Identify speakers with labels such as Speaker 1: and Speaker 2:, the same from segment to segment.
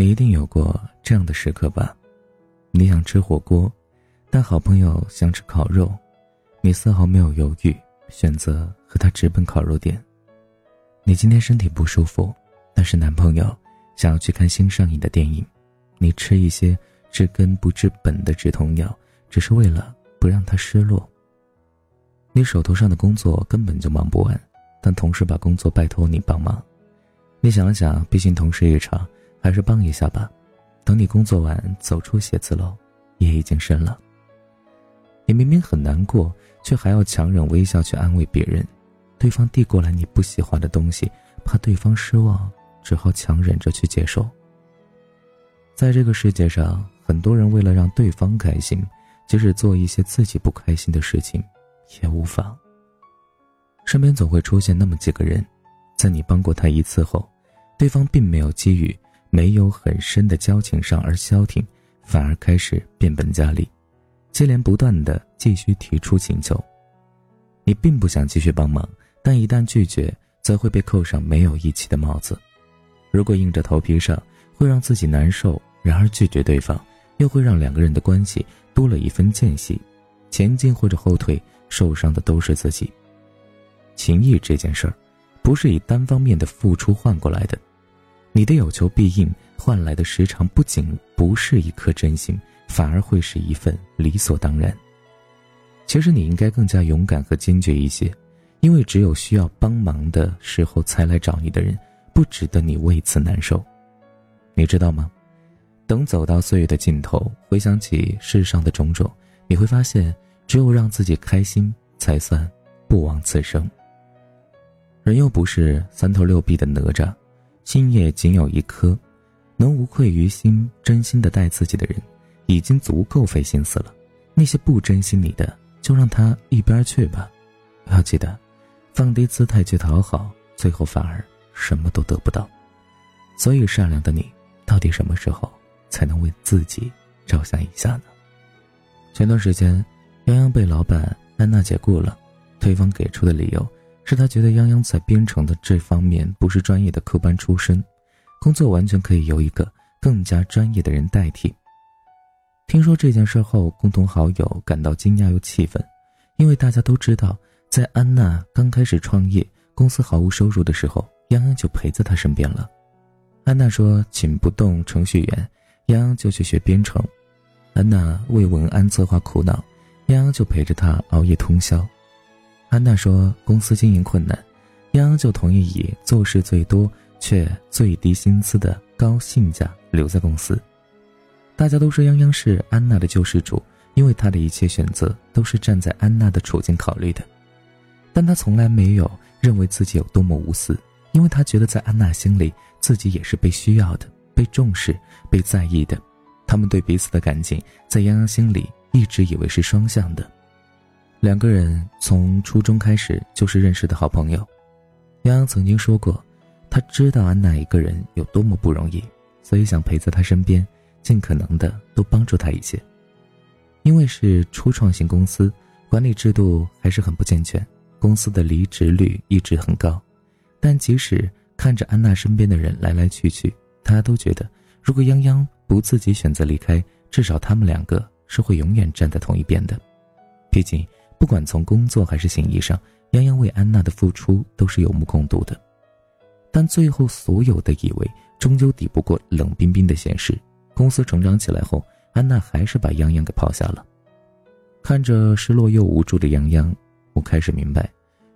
Speaker 1: 你一定有过这样的时刻吧？你想吃火锅，但好朋友想吃烤肉，你丝毫没有犹豫，选择和他直奔烤肉店。你今天身体不舒服，但是男朋友想要去看新上映的电影，你吃一些治根不治本的止痛药，只是为了不让他失落。你手头上的工作根本就忙不完，但同事把工作拜托你帮忙，你想了想，毕竟同事一场，还是帮一下吧。等你工作完走出写字楼，夜已经深了。你明明很难过，却还要强忍微笑去安慰别人。对方递过来你不喜欢的东西，怕对方失望，只好强忍着去接受。在这个世界上，很多人为了让对方开心，即使做一些自己不开心的事情。也无妨。身边总会出现那么几个人，在你帮过他一次后，对方并没有给予没有很深的交情上而消停，反而开始变本加厉，接连不断的继续提出请求。你并不想继续帮忙，但一旦拒绝，则会被扣上没有义气的帽子。如果硬着头皮上，会让自己难受；然而拒绝对方，又会让两个人的关系多了一份间隙。前进或者后退。受伤的都是自己。情谊这件事儿，不是以单方面的付出换过来的，你的有求必应换来的时常不仅不是一颗真心，反而会是一份理所当然。其实你应该更加勇敢和坚决一些，因为只有需要帮忙的时候才来找你的人，不值得你为此难受。你知道吗？等走到岁月的尽头，回想起世上的种种，你会发现。只有让自己开心，才算不枉此生。人又不是三头六臂的哪吒，今夜仅有一颗，能无愧于心、真心的待自己的人，已经足够费心思了。那些不珍惜你的，就让他一边去吧。要记得，放低姿态去讨好，最后反而什么都得不到。所以，善良的你，到底什么时候才能为自己着想一下呢？前段时间。洋洋被老板安娜解雇了，对方给出的理由是他觉得泱泱在编程的这方面不是专业的科班出身，工作完全可以由一个更加专业的人代替。听说这件事后，共同好友感到惊讶又气愤，因为大家都知道，在安娜刚开始创业、公司毫无收入的时候，泱泱就陪在她身边了。安娜说请不动程序员，泱泱就去学编程。安娜为文案策划苦恼。泱泱就陪着他熬夜通宵。安娜说公司经营困难，泱泱就同意以做事最多却最低薪资的高性价留在公司。大家都说泱泱是安娜的救世主，因为他的一切选择都是站在安娜的处境考虑的。但他从来没有认为自己有多么无私，因为他觉得在安娜心里，自己也是被需要的、被重视、被在意的。他们对彼此的感情，在泱泱心里。一直以为是双向的，两个人从初中开始就是认识的好朋友。杨洋曾经说过，他知道安娜一个人有多么不容易，所以想陪在她身边，尽可能的多帮助她一些。因为是初创型公司，管理制度还是很不健全，公司的离职率一直很高。但即使看着安娜身边的人来来去去，他都觉得，如果泱泱不自己选择离开，至少他们两个。是会永远站在同一边的，毕竟不管从工作还是行医上，泱泱为安娜的付出都是有目共睹的。但最后，所有的以为终究抵不过冷冰冰的现实。公司成长起来后，安娜还是把泱泱给抛下了。看着失落又无助的泱泱，我开始明白，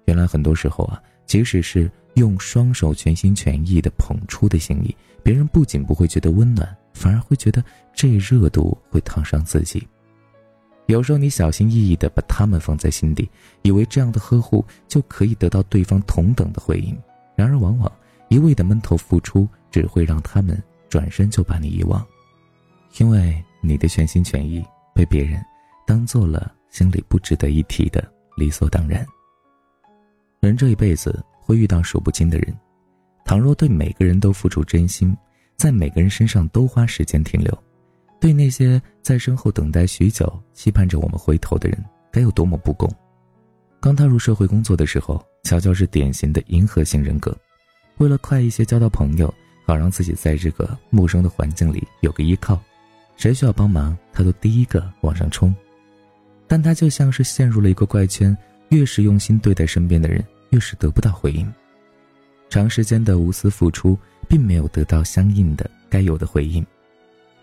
Speaker 1: 原来很多时候啊，即使是用双手全心全意的捧出的心意，别人不仅不会觉得温暖。反而会觉得这热度会烫伤自己。有时候你小心翼翼地把他们放在心底，以为这样的呵护就可以得到对方同等的回应。然而，往往一味的闷头付出，只会让他们转身就把你遗忘，因为你的全心全意被别人当做了心里不值得一提的理所当然。人这一辈子会遇到数不清的人，倘若对每个人都付出真心。在每个人身上都花时间停留，对那些在身后等待许久、期盼着我们回头的人，该有多么不公！刚踏入社会工作的时候，乔乔是典型的迎合型人格，为了快一些交到朋友，好让自己在这个陌生的环境里有个依靠。谁需要帮忙，他都第一个往上冲。但他就像是陷入了一个怪圈，越是用心对待身边的人，越是得不到回应。长时间的无私付出，并没有得到相应的该有的回应。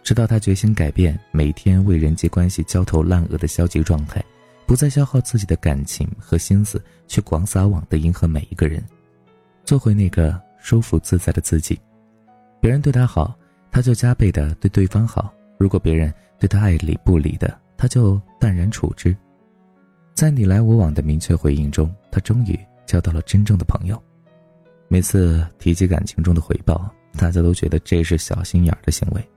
Speaker 1: 直到他决心改变每天为人际关系焦头烂额的消极状态，不再消耗自己的感情和心思去广撒网的迎合每一个人，做回那个舒服自在的自己。别人对他好，他就加倍的对对方好；如果别人对他爱理不理的，他就淡然处之。在你来我往的明确回应中，他终于交到了真正的朋友。每次提及感情中的回报，大家都觉得这是小心眼的行为，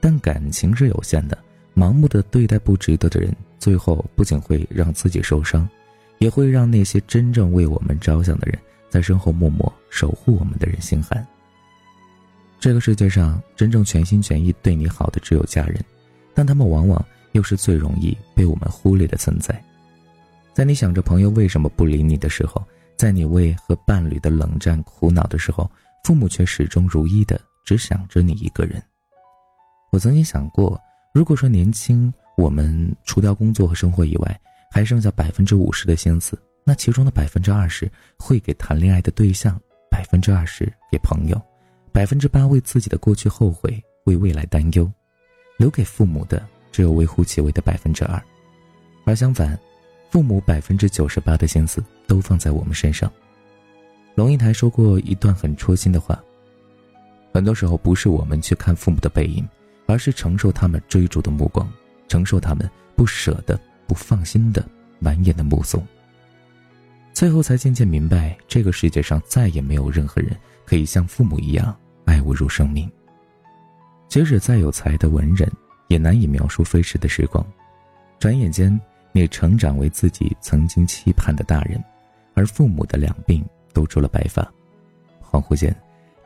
Speaker 1: 但感情是有限的，盲目的对待不值得的人，最后不仅会让自己受伤，也会让那些真正为我们着想的人，在身后默默守护我们的人心寒。这个世界上真正全心全意对你好的只有家人，但他们往往又是最容易被我们忽略的存在。在你想着朋友为什么不理你的时候，在你为和伴侣的冷战苦恼的时候，父母却始终如一的只想着你一个人。我曾经想过，如果说年轻我们除掉工作和生活以外，还剩下百分之五十的心思，那其中的百分之二十会给谈恋爱的对象，百分之二十给朋友，百分之八为自己的过去后悔，为未来担忧，留给父母的只有微乎其微的百分之二，而相反。父母百分之九十八的心思都放在我们身上。龙应台说过一段很戳心的话：很多时候不是我们去看父母的背影，而是承受他们追逐的目光，承受他们不舍得、不放心的满眼的目送。最后才渐渐明白，这个世界上再也没有任何人可以像父母一样爱我如生命。即使再有才的文人，也难以描述飞逝的时光，转眼间。你成长为自己曾经期盼的大人，而父母的两鬓都出了白发。恍惚间，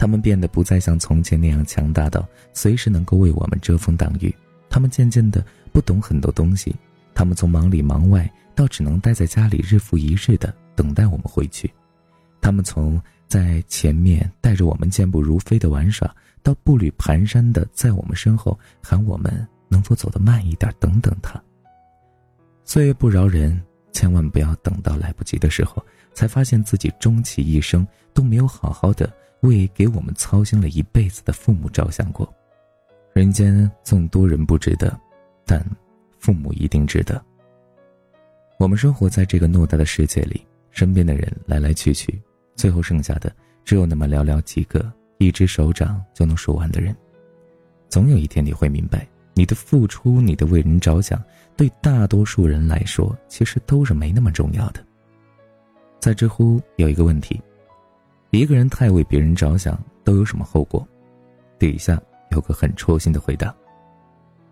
Speaker 1: 他们变得不再像从前那样强大到随时能够为我们遮风挡雨。他们渐渐的不懂很多东西，他们从忙里忙外到只能待在家里日复一日的等待我们回去。他们从在前面带着我们健步如飞的玩耍，到步履蹒跚的在我们身后喊我们能否走得慢一点，等等他。岁月不饶人，千万不要等到来不及的时候，才发现自己终其一生都没有好好的为给我们操心了一辈子的父母着想过。人间纵多人不值得，但父母一定值得。我们生活在这个偌大的世界里，身边的人来来去去，最后剩下的只有那么寥寥几个，一只手掌就能数完的人。总有一天你会明白。你的付出，你的为人着想，对大多数人来说，其实都是没那么重要的。在知乎有一个问题：一个人太为别人着想，都有什么后果？底下有个很戳心的回答：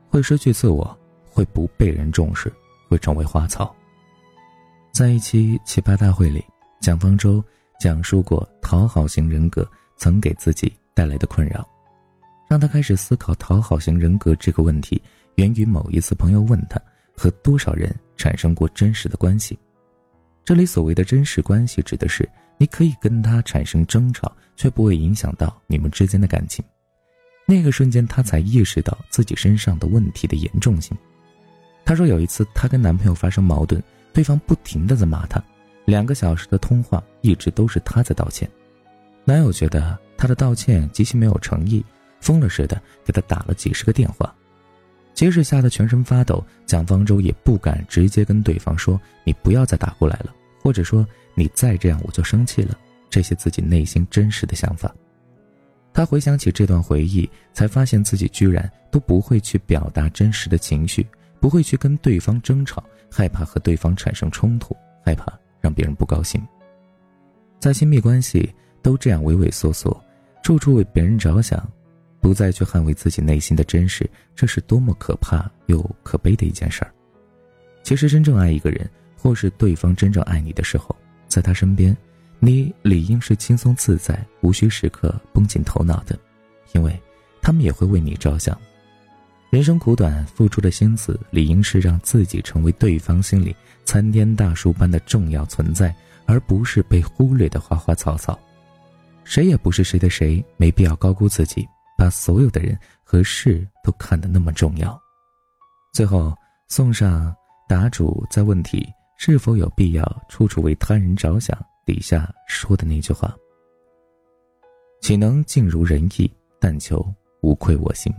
Speaker 1: 会失去自我，会不被人重视，会成为花草。在一期奇葩大会里，蒋方舟讲述过讨好型人格曾给自己带来的困扰。让他开始思考讨好型人格这个问题，源于某一次朋友问他和多少人产生过真实的关系。这里所谓的真实关系，指的是你可以跟他产生争吵，却不会影响到你们之间的感情。那个瞬间，他才意识到自己身上的问题的严重性。他说，有一次她跟男朋友发生矛盾，对方不停的在骂她，两个小时的通话一直都是她在道歉。男友觉得她的道歉极其没有诚意。疯了似的给他打了几十个电话，即使吓得全身发抖，蒋方舟也不敢直接跟对方说：“你不要再打过来了。”或者说：“你再这样我就生气了。”这些自己内心真实的想法。他回想起这段回忆，才发现自己居然都不会去表达真实的情绪，不会去跟对方争吵，害怕和对方产生冲突，害怕让别人不高兴。在亲密关系都这样畏畏缩缩，处处为别人着想。不再去捍卫自己内心的真实，这是多么可怕又可悲的一件事儿。其实，真正爱一个人，或是对方真正爱你的时候，在他身边，你理应是轻松自在，无需时刻绷紧头脑的，因为他们也会为你着想。人生苦短，付出的心思理应是让自己成为对方心里参天大树般的重要存在，而不是被忽略的花花草草。谁也不是谁的谁，没必要高估自己，把所有的人和事都看得那么重要。最后送上答主在问题是否有必要处处为他人着想底下说的那句话：岂能尽如人意，但求无愧我心。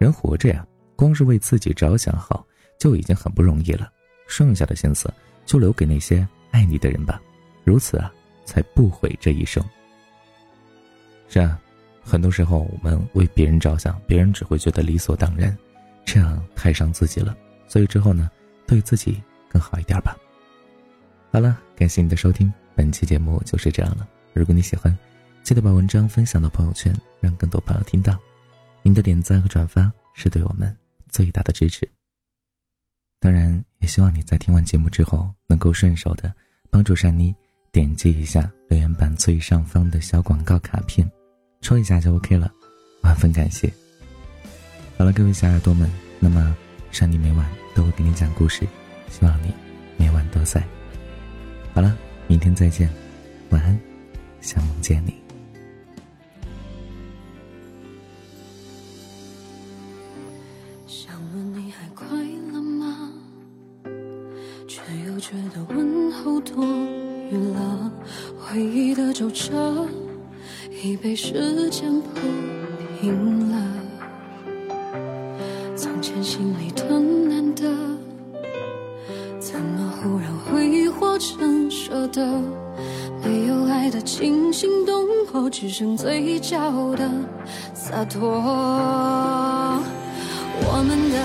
Speaker 1: 人活着呀，光是为自己着想好就已经很不容易了，剩下的心思就留给那些爱你的人吧，如此啊，才不悔这一生。是啊，很多时候我们为别人着想，别人只会觉得理所当然，这样太伤自己了。所以之后呢，对自己更好一点吧。好了，感谢你的收听，本期节目就是这样了。如果你喜欢，记得把文章分享到朋友圈，让更多朋友听到。您的点赞和转发是对我们最大的支持。当然，也希望你在听完节目之后，能够顺手的帮助珊妮点击一下留言板最上方的小广告卡片。戳一下就 OK 了，万分感谢。好了，各位小耳朵们，那么珊妮每晚都会给你讲故事，希望你每晚都在。好了，明天再见，晚安，想梦见你。
Speaker 2: 想问你还快乐吗？却又觉得问候多余了，回忆的皱褶。已被时间铺平了，从前心里疼的？没有爱的惊心动魄，只剩嘴角的洒脱。我们的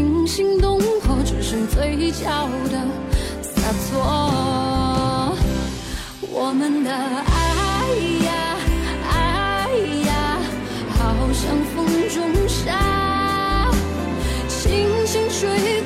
Speaker 2: 惊心动魄，只剩嘴角的洒脱。我们的爱呀爱呀，好像风中沙，轻轻吹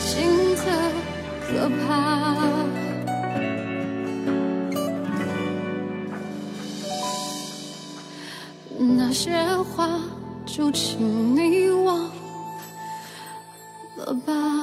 Speaker 2: 心的可怕。那些话，就请你忘。了吧。